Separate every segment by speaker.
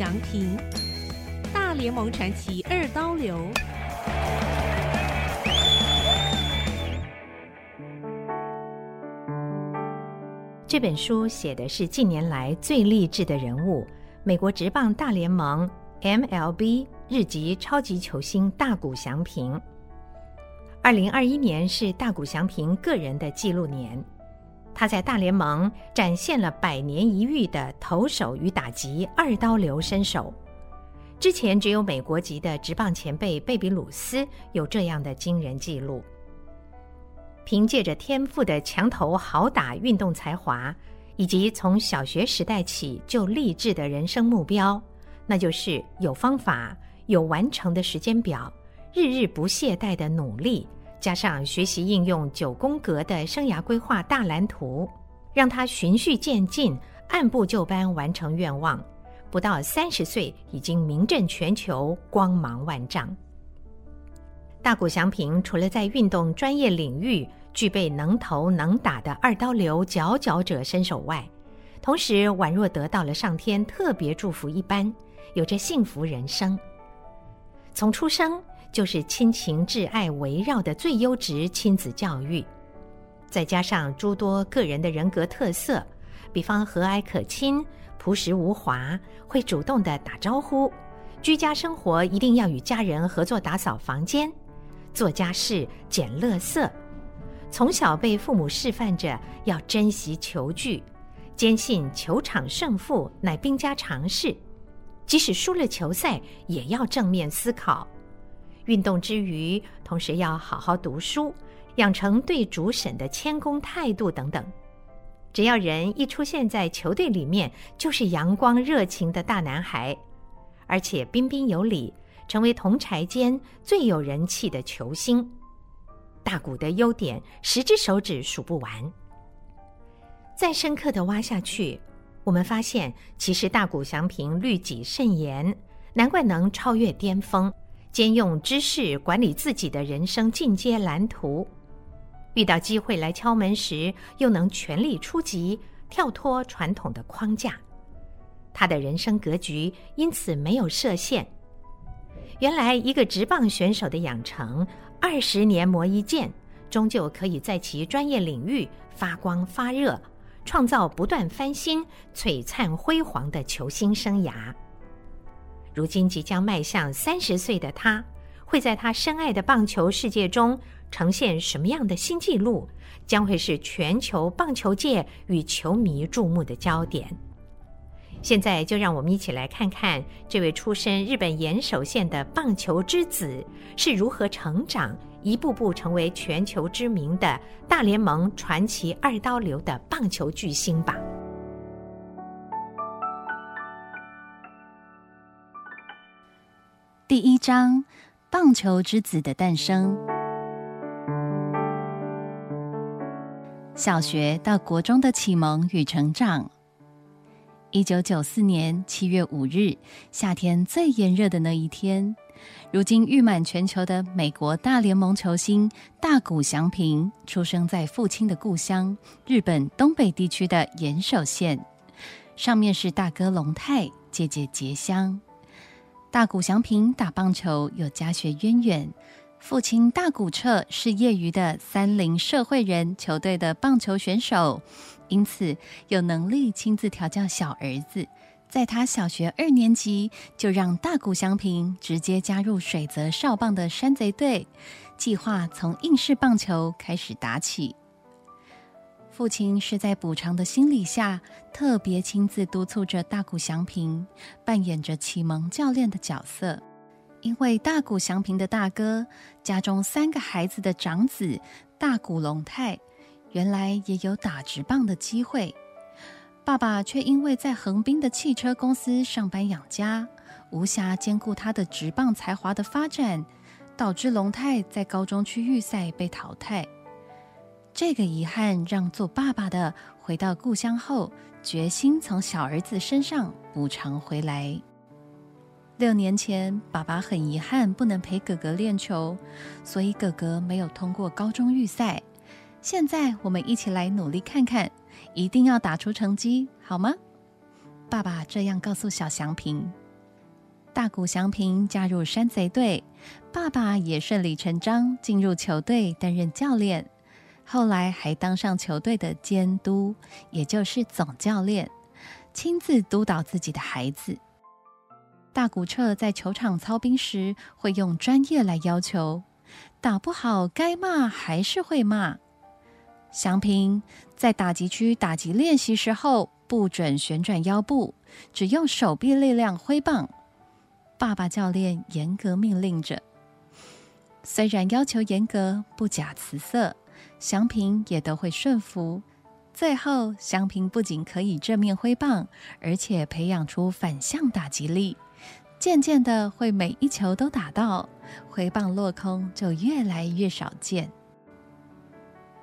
Speaker 1: 祥平，大联盟传奇二刀流。
Speaker 2: 这本书写的是近年来最励志的人物——美国职棒大联盟 MLB 日籍超级球星大谷翔平。二零二一年是大谷翔平个人的纪录年，他在大联盟展现了百年一遇的投手与打击二刀流身手。之前只有美国籍的职棒前辈贝比鲁斯有这样的惊人记录。凭借着天赋的强投好打运动才华，以及从小学时代起就立志的人生目标，那就是有方法、有完成的时间表、日日不懈怠的努力，加上学习应用九宫格的生涯规划大蓝图，让他循序渐进、按部就班完成愿望，不到三十岁已经名震全球，光芒万丈。大谷翔平除了在运动专业领域具备能投能打的二刀流佼佼者身手外，同时宛若得到了上天特别祝福一般，有着幸福人生。从出生就是亲情挚爱围绕的最优质亲子教育，再加上诸多个人的人格特色，比方和蔼可亲、朴实无华、会主动的打招呼，居家生活一定要与家人合作打扫房间。做家事、捡垃圾，从小被父母示范着要珍惜球具，坚信球场胜负乃兵家常事，即使输了球赛也要正面思考。运动之余，同时要好好读书，养成对主审的谦恭态度等等。只要人一出现在球队里面，就是阳光热情的大男孩，而且彬彬有礼。成为同柴间最有人气的球星，大谷的优点十只手指数不完。再深刻的挖下去，我们发现其实大谷翔平律己慎言，难怪能超越巅峰，兼用知识管理自己的人生进阶蓝图。遇到机会来敲门时，又能全力出击，跳脱传统的框架。他的人生格局因此没有设限。原来，一个职棒选手的养成，二十年磨一剑，终究可以在其专业领域发光发热，创造不断翻新、璀璨辉煌的球星生涯。如今即将迈向三十岁的他，会在他深爱的棒球世界中呈现什么样的新纪录，将会是全球棒球界与球迷注目的焦点。现在就让我们一起来看看这位出身日本岩手县的棒球之子是如何成长，一步步成为全球知名的大联盟传奇二刀流的棒球巨星吧。
Speaker 3: 第一章：棒球之子的诞生。小学到国中的启蒙与成长。一九九四年七月五日，夏天最炎热的那一天，如今誉满全球的美国大联盟球星大谷翔平，出生在父亲的故乡日本东北地区的岩手县。上面是大哥龙太，姐姐结香。大谷翔平打棒球有家学渊源。父亲大谷彻是业余的三菱社会人球队的棒球选手，因此有能力亲自调教小儿子。在他小学二年级，就让大谷翔平直接加入水泽少棒的山贼队，计划从应试棒球开始打起。父亲是在补偿的心理下，特别亲自督促着大谷翔平，扮演着启蒙教练的角色。因为大谷祥平的大哥家中三个孩子的长子大谷龙太，原来也有打直棒的机会，爸爸却因为在横滨的汽车公司上班养家，无暇兼顾他的直棒才华的发展，导致龙太在高中区预赛被淘汰。这个遗憾让做爸爸的回到故乡后，决心从小儿子身上补偿回来。六年前，爸爸很遗憾不能陪哥哥练球，所以哥哥没有通过高中预赛。现在我们一起来努力看看，一定要打出成绩，好吗？爸爸这样告诉小祥平。大谷祥平加入山贼队，爸爸也顺理成章进入球队担任教练，后来还当上球队的监督，也就是总教练，亲自督导自己的孩子。大谷彻在球场操兵时会用专业来要求，打不好该骂还是会骂。祥平在打击区打击练习时候不准旋转腰部，只用手臂力量挥棒。爸爸教练严格命令着，虽然要求严格，不假辞色，祥平也都会顺服。最后，祥平不仅可以正面挥棒，而且培养出反向打击力。渐渐的，会每一球都打到，挥棒落空就越来越少见。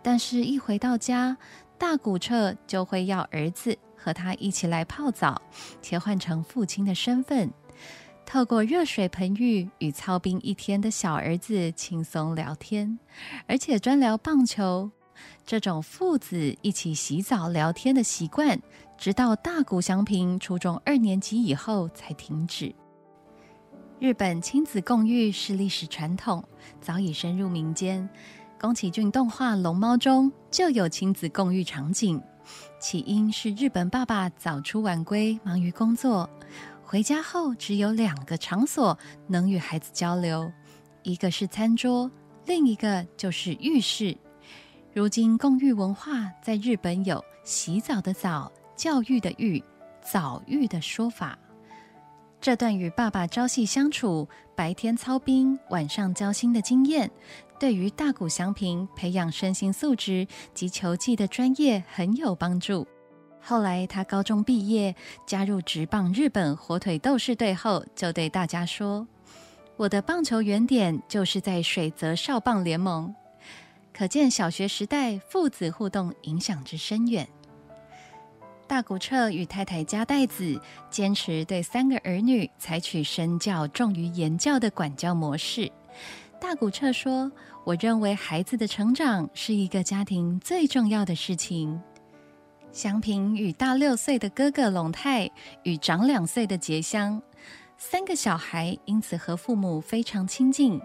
Speaker 3: 但是，一回到家，大古彻就会要儿子和他一起来泡澡，切换成父亲的身份，透过热水盆浴与操兵一天的小儿子轻松聊天，而且专聊棒球。这种父子一起洗澡聊天的习惯，直到大谷祥平初中二年级以后才停止。日本亲子共浴是历史传统，早已深入民间。宫崎骏动画《龙猫》中就有亲子共浴场景。起因是日本爸爸早出晚归，忙于工作，回家后只有两个场所能与孩子交流，一个是餐桌，另一个就是浴室。如今共浴文化在日本有“洗澡的澡”、“教育的育”、“澡浴”的说法。这段与爸爸朝夕相处、白天操兵、晚上交心的经验，对于大谷祥平培养身心素质及球技的专业很有帮助。后来他高中毕业，加入职棒日本火腿斗士队后，就对大家说：“我的棒球原点就是在水泽少棒联盟。”可见小学时代父子互动影响之深远。大谷彻与太太加代子坚持对三个儿女采取身教重于言教的管教模式。大谷彻说：“我认为孩子的成长是一个家庭最重要的事情。”祥平与大六岁的哥哥龙泰与长两岁的杰香，三个小孩因此和父母非常亲近。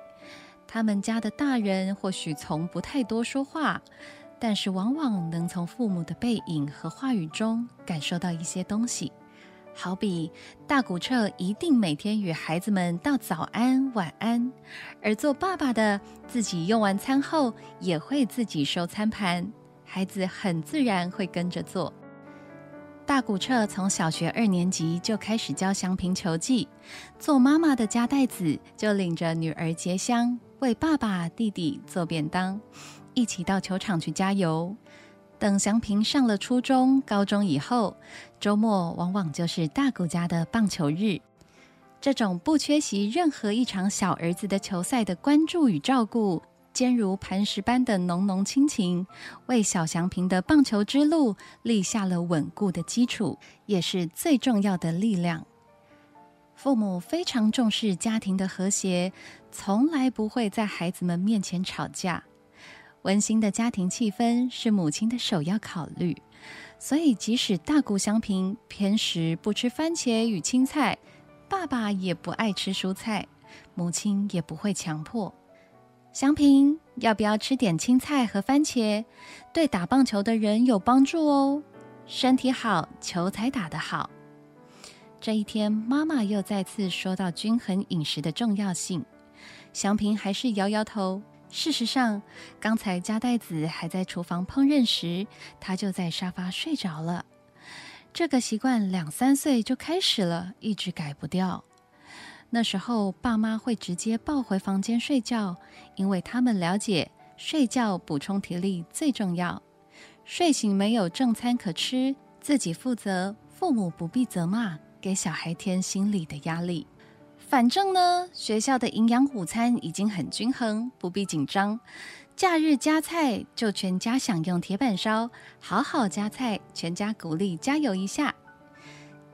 Speaker 3: 他们家的大人或许从不太多说话。但是，往往能从父母的背影和话语中感受到一些东西，好比大古彻一定每天与孩子们道早安、晚安，而做爸爸的自己用完餐后也会自己收餐盘，孩子很自然会跟着做。大古彻从小学二年级就开始教祥平球技，做妈妈的加代子就领着女儿结香为爸爸、弟弟做便当。一起到球场去加油。等祥平上了初中、高中以后，周末往往就是大谷家的棒球日。这种不缺席任何一场小儿子的球赛的关注与照顾，坚如磐石般的浓浓亲情，为小祥平的棒球之路立下了稳固的基础，也是最重要的力量。父母非常重视家庭的和谐，从来不会在孩子们面前吵架。温馨的家庭气氛是母亲的首要考虑，所以即使大谷祥平偏食不吃番茄与青菜，爸爸也不爱吃蔬菜，母亲也不会强迫。祥平要不要吃点青菜和番茄？对打棒球的人有帮助哦，身体好，球才打得好。这一天，妈妈又再次说到均衡饮食的重要性，祥平还是摇摇头。事实上，刚才加代子还在厨房烹饪时，他就在沙发睡着了。这个习惯两三岁就开始了，一直改不掉。那时候，爸妈会直接抱回房间睡觉，因为他们了解睡觉补充体力最重要。睡醒没有正餐可吃，自己负责，父母不必责骂，给小孩添心理的压力。反正呢，学校的营养午餐已经很均衡，不必紧张。假日加菜就全家享用铁板烧，好好加菜，全家鼓励加油一下。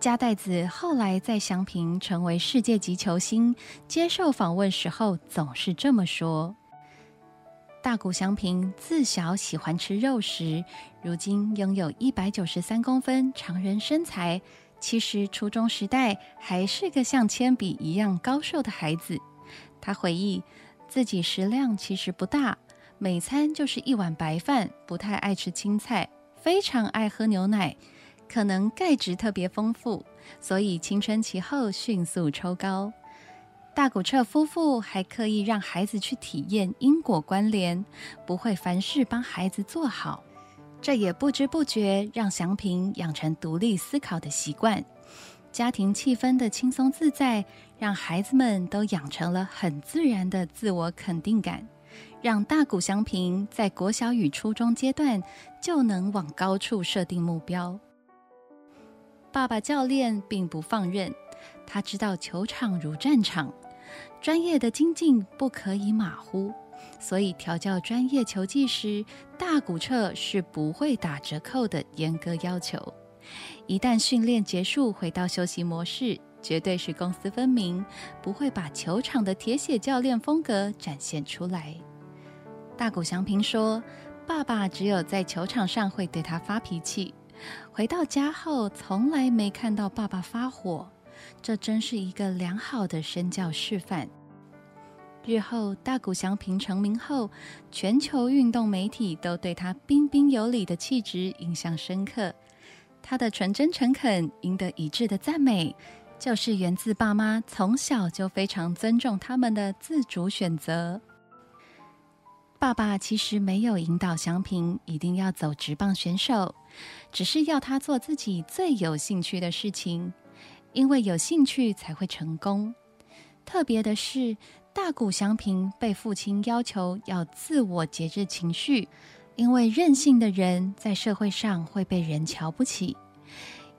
Speaker 3: 加代子后来在祥平成为世界级球星，接受访问时候总是这么说：大谷祥平自小喜欢吃肉食，如今拥有一百九十三公分常人身材。其实初中时代还是个像铅笔一样高瘦的孩子。他回忆自己食量其实不大，每餐就是一碗白饭，不太爱吃青菜，非常爱喝牛奶，可能钙质特别丰富，所以青春期后迅速抽高。大古彻夫妇还刻意让孩子去体验因果关联，不会凡事帮孩子做好。这也不知不觉让祥平养成独立思考的习惯，家庭气氛的轻松自在，让孩子们都养成了很自然的自我肯定感，让大谷祥平在国小与初中阶段就能往高处设定目标。爸爸教练并不放任，他知道球场如战场，专业的精进不可以马虎。所以调教专业球技时，大骨彻是不会打折扣的严格要求。一旦训练结束，回到休息模式，绝对是公私分明，不会把球场的铁血教练风格展现出来。大谷祥平说：“爸爸只有在球场上会对他发脾气，回到家后从来没看到爸爸发火，这真是一个良好的身教示范。”日后，大谷翔平成名后，全球运动媒体都对他彬彬有礼的气质印象深刻。他的纯真诚恳赢得一致的赞美，就是源自爸妈从小就非常尊重他们的自主选择。爸爸其实没有引导祥平一定要走直棒选手，只是要他做自己最有兴趣的事情，因为有兴趣才会成功。特别的是。大谷祥平被父亲要求要自我节制情绪，因为任性的人在社会上会被人瞧不起。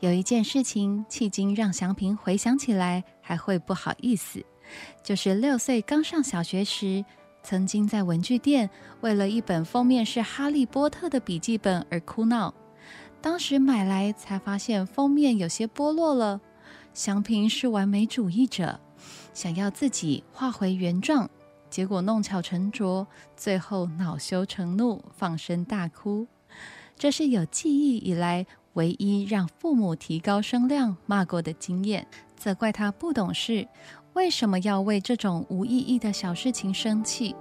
Speaker 3: 有一件事情迄今让祥平回想起来还会不好意思，就是六岁刚上小学时，曾经在文具店为了一本封面是哈利波特的笔记本而哭闹。当时买来才发现封面有些剥落了。祥平是完美主义者。想要自己画回原状，结果弄巧成拙，最后恼羞成怒，放声大哭。这是有记忆以来唯一让父母提高声量骂过的经验，责怪他不懂事，为什么要为这种无意义的小事情生气？